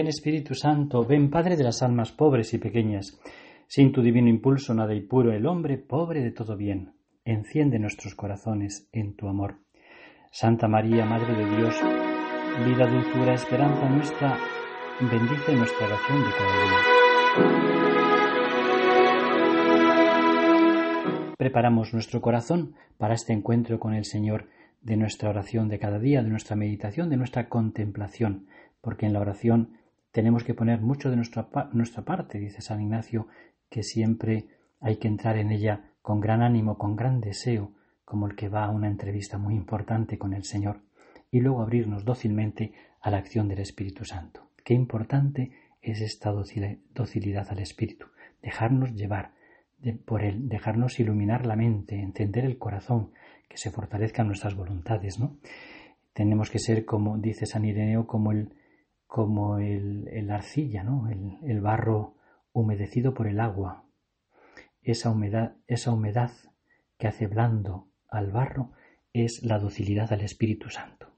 Ven Espíritu Santo, ven Padre de las almas pobres y pequeñas. Sin tu divino impulso nada y puro el hombre, pobre de todo bien. Enciende nuestros corazones en tu amor. Santa María, Madre de Dios, vida, dulzura, esperanza nuestra, bendice nuestra oración de cada día. Preparamos nuestro corazón para este encuentro con el Señor de nuestra oración de cada día, de nuestra meditación, de nuestra contemplación, porque en la oración tenemos que poner mucho de nuestra, nuestra parte, dice San Ignacio, que siempre hay que entrar en ella con gran ánimo, con gran deseo, como el que va a una entrevista muy importante con el Señor, y luego abrirnos dócilmente a la acción del Espíritu Santo. Qué importante es esta docilidad al Espíritu, dejarnos llevar por él, dejarnos iluminar la mente, encender el corazón, que se fortalezcan nuestras voluntades, ¿no? Tenemos que ser, como dice San Ireneo, como el, como el, arcilla, ¿no? El, barro humedecido por el agua. Esa humedad, esa humedad que hace blando al barro es la docilidad al Espíritu Santo.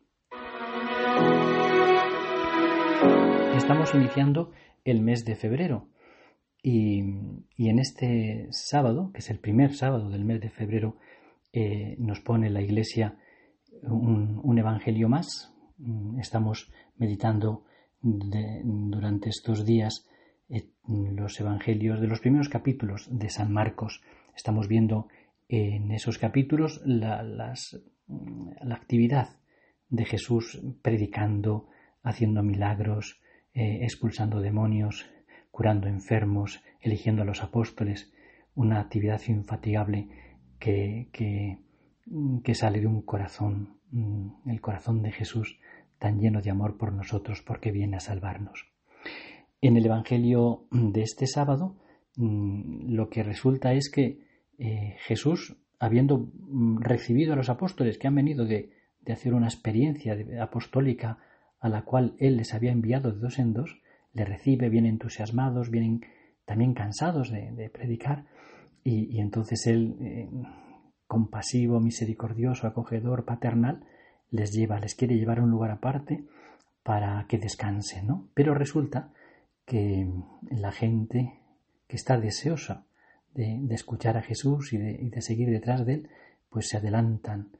Estamos iniciando el mes de febrero y, en este sábado, que es el primer sábado del mes de febrero, eh, nos pone la Iglesia un, evangelio más. Estamos meditando durante estos días eh, los evangelios de los primeros capítulos de San Marcos. Estamos viendo en esos capítulos la, la actividad de Jesús predicando, haciendo milagros, eh, expulsando demonios, curando enfermos, eligiendo a los apóstoles, una actividad infatigable que, que, que sale de un corazón, mm, el corazón de Jesús tan lleno de amor por nosotros porque viene a salvarnos. En el Evangelio de este sábado mm, lo que resulta es que eh, Jesús, habiendo mm, recibido a los apóstoles que han venido de, hacer una experiencia apostólica a la cual él les había enviado de dos en dos, le recibe, vienen entusiasmados, vienen también cansados de, predicar, y, entonces él, eh, compasivo, misericordioso, acogedor, paternal, les lleva, les quiere llevar a un lugar aparte para que descansen, ¿no? Pero resulta que la gente que está deseosa de, escuchar a Jesús y de, seguir detrás de él, pues se adelantan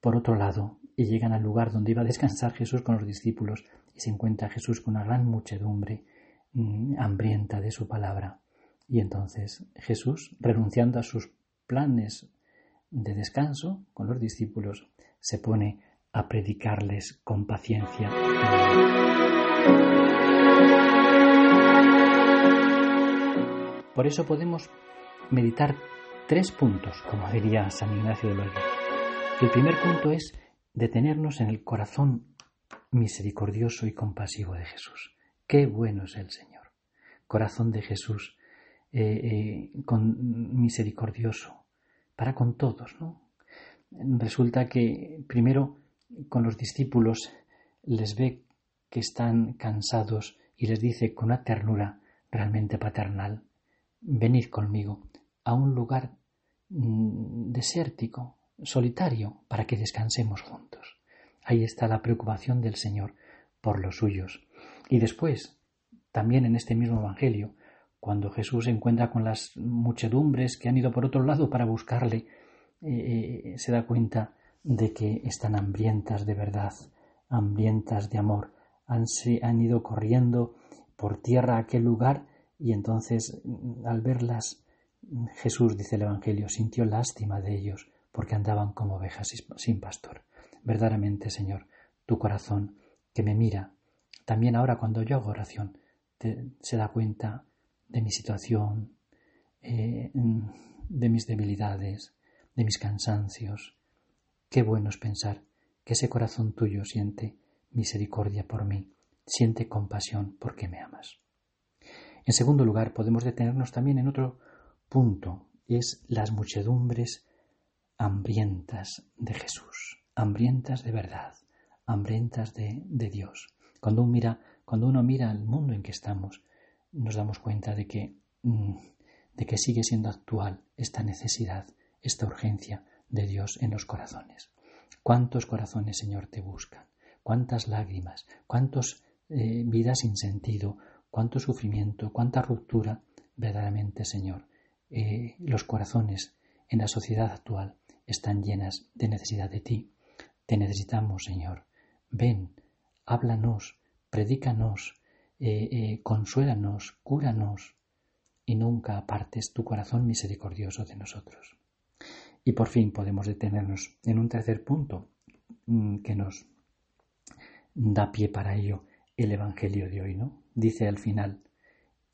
por otro lado y llegan al lugar donde iba a descansar Jesús con los discípulos y se encuentra Jesús con una gran muchedumbre mm, hambrienta de su palabra. Y entonces Jesús, renunciando a sus planes de descanso con los discípulos, se pone a predicarles con paciencia. Por eso podemos meditar tres puntos, como diría San Ignacio de Loyola. El primer punto es detenernos en el corazón misericordioso y compasivo de Jesús. Qué bueno es el Señor. Corazón de Jesús eh, eh, con, misericordioso para con todos. ¿no? Resulta que primero con los discípulos les ve que están cansados y les dice con una ternura realmente paternal, venid conmigo a un lugar mm, desértico, solitario para que descansemos juntos. Ahí está la preocupación del Señor por los suyos. Y después, también en este mismo Evangelio, cuando Jesús se encuentra con las muchedumbres que han ido por otro lado para buscarle, eh, eh, se da cuenta de que están hambrientas de verdad, hambrientas de amor, han, han ido corriendo por tierra a aquel lugar y entonces al verlas Jesús, dice el Evangelio, sintió lástima de ellos porque andaban como ovejas sin pastor. Verdaderamente, Señor, tu corazón que me mira, también ahora cuando yo hago oración, se da cuenta de mi situación, eh, de mis debilidades, de mis cansancios. Qué bueno es pensar que ese corazón tuyo siente misericordia por mí, siente compasión porque me amas. En segundo lugar, podemos detenernos también en otro punto, es las muchedumbres hambrientas de Jesús, hambrientas de verdad, hambrientas de, Dios. Cuando uno, mira, cuando uno mira el mundo en que estamos, nos damos cuenta de que, mm, de que sigue siendo actual esta necesidad, esta urgencia de Dios en los corazones. ¿Cuántos corazones, Señor, te buscan? ¿Cuántas lágrimas? ¿Cuántos eh, vida sin sentido, cuánto sufrimiento, cuánta ruptura, verdaderamente, Señor. Eh, los corazones en la sociedad actual están llenas de necesidad de ti. Te necesitamos, Señor. Ven, háblanos, predícanos, eh, consuélanos, cúranos, y nunca apartes tu corazón misericordioso de nosotros. Y por fin podemos detenernos en un tercer punto mm, que nos da pie para ello el Evangelio de hoy, ¿no? Dice al final,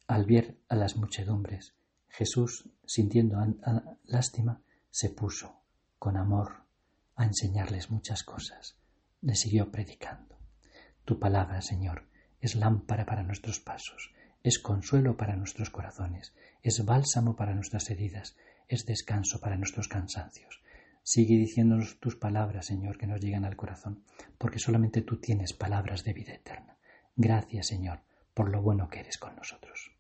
al ver a las muchedumbres, Jesús, sintiendo lástima, se puso con amor a enseñarles muchas cosas. Le siguió predicando. Tu palabra, Señor, es lámpara para nuestros pasos, es consuelo para nuestros corazones, es bálsamo para nuestras heridas, es descanso para nuestros cansancios. Sigue diciéndonos tus palabras, Señor, que nos llegan al corazón, porque solamente tú tienes palabras de vida eterna. Gracias, Señor, por lo bueno que eres con nosotros.